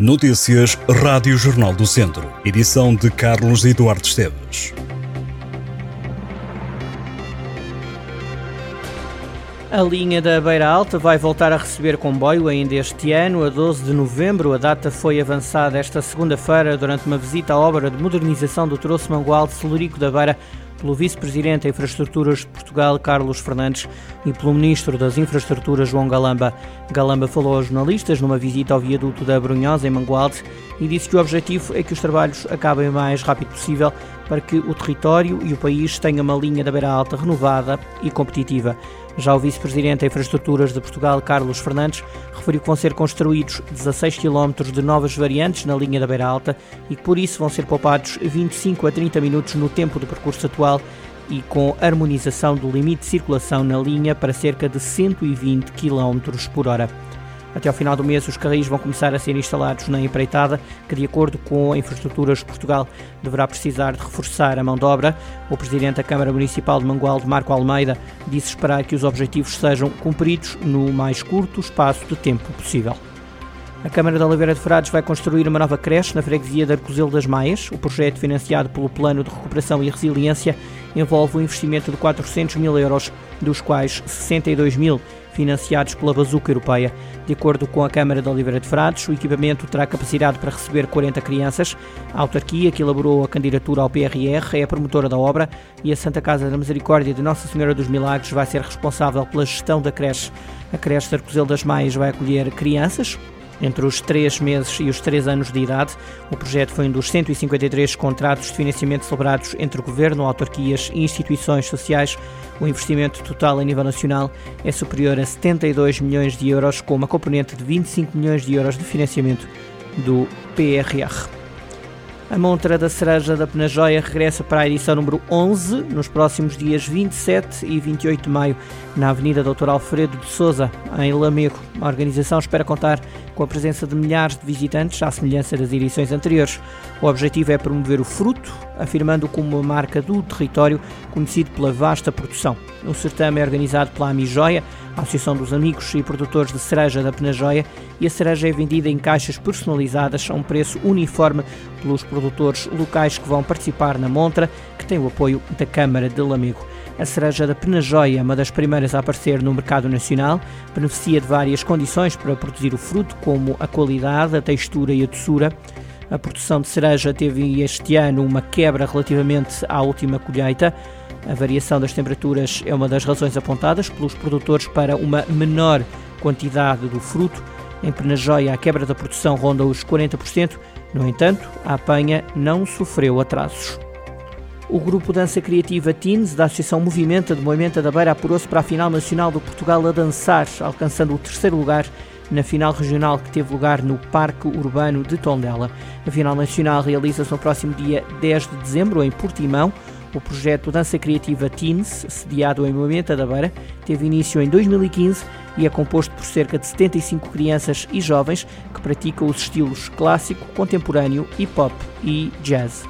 Notícias Rádio Jornal do Centro. Edição de Carlos Eduardo Esteves. A linha da Beira Alta vai voltar a receber comboio ainda este ano, a 12 de novembro. A data foi avançada esta segunda-feira durante uma visita à obra de modernização do troço mangual de Celurico da Beira pelo Vice-Presidente da Infraestruturas de Portugal, Carlos Fernandes, e pelo Ministro das Infraestruturas, João Galamba. Galamba falou aos jornalistas numa visita ao viaduto da Brunhosa, em Mangualde, e disse que o objetivo é que os trabalhos acabem o mais rápido possível para que o território e o país tenham uma linha da beira alta renovada e competitiva. Já o Vice-Presidente da Infraestruturas de Portugal, Carlos Fernandes, referiu que vão ser construídos 16 km de novas variantes na linha da Beira Alta e que por isso vão ser poupados 25 a 30 minutos no tempo do percurso atual e com harmonização do limite de circulação na linha para cerca de 120 km por hora. Até ao final do mês, os carris vão começar a ser instalados na empreitada, que, de acordo com a Infraestruturas de Portugal, deverá precisar de reforçar a mão de obra. O Presidente da Câmara Municipal de Mangualde, Marco Almeida, disse esperar que os objetivos sejam cumpridos no mais curto espaço de tempo possível. A Câmara de Oliveira de Frades vai construir uma nova creche na freguesia de Arcozelo das Maias. O projeto, financiado pelo Plano de Recuperação e Resiliência, envolve um investimento de 400 mil euros, dos quais 62 mil financiados pela Bazuca Europeia. De acordo com a Câmara de Oliveira de Frades, o equipamento terá capacidade para receber 40 crianças. A autarquia que elaborou a candidatura ao PRR é a promotora da obra e a Santa Casa da Misericórdia de Nossa Senhora dos Milagres vai ser responsável pela gestão da creche. A creche de Arcozelo das Maias vai acolher crianças, entre os 3 meses e os 3 anos de idade. O projeto foi um dos 153 contratos de financiamento celebrados entre o Governo, autarquias e instituições sociais. O investimento total a nível nacional é superior a 72 milhões de euros, com uma componente de 25 milhões de euros de financiamento do PRR. A montra da cereja da Penajóia regressa para a edição número 11 nos próximos dias 27 e 28 de maio na Avenida Doutor Alfredo de Souza, em Lamego. A organização espera contar com a presença de milhares de visitantes, à semelhança das edições anteriores. O objetivo é promover o fruto, afirmando como uma marca do território, conhecido pela vasta produção. O certame é organizado pela Amijoia, a Associação dos Amigos e Produtores de Cereja da Penajóia, e a cereja é vendida em caixas personalizadas a um preço uniforme pelos produtores locais que vão participar na montra, que tem o apoio da Câmara de Lamego. A cereja da Penajóia, uma das primeiras a aparecer no mercado nacional, beneficia de várias condições para produzir o fruto, como a qualidade, a textura e a doçura. A produção de cereja teve este ano uma quebra relativamente à última colheita. A variação das temperaturas é uma das razões apontadas pelos produtores para uma menor quantidade do fruto. Em Penajóia, a quebra da produção ronda os 40%. No entanto, a apanha não sofreu atrasos. O grupo Dança Criativa Teens da Associação Movimenta de Moimenta da Beira apurou-se para a final nacional do Portugal a dançar, alcançando o terceiro lugar na final regional que teve lugar no Parque Urbano de Tondela. A final nacional realiza-se no próximo dia 10 de dezembro em Portimão. O projeto Dança Criativa Teens, sediado em Moimenta da Beira, teve início em 2015 e é composto por cerca de 75 crianças e jovens que praticam os estilos clássico, contemporâneo, hip hop e jazz.